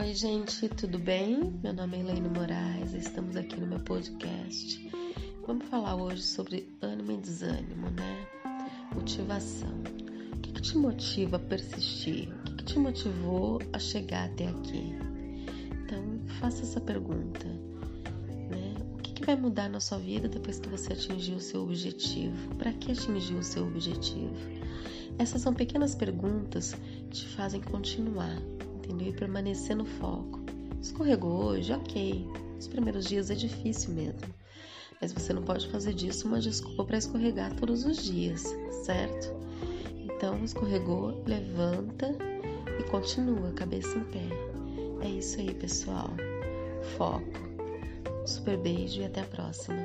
Oi, gente, tudo bem? Meu nome é Elaine Moraes, estamos aqui no meu podcast. Vamos falar hoje sobre ânimo e desânimo, né? Motivação. O que, que te motiva a persistir? O que, que te motivou a chegar até aqui? Então, faça essa pergunta. Né? O que, que vai mudar na sua vida depois que você atingir o seu objetivo? Para que atingir o seu objetivo? Essas são pequenas perguntas que te fazem continuar, E permanecer no foco. Escorregou hoje, ok. Os primeiros dias é difícil mesmo. Mas você não pode fazer disso uma desculpa para escorregar todos os dias, certo? Então, escorregou, levanta e continua, cabeça em pé. É isso aí, pessoal. Foco. super beijo e até a próxima.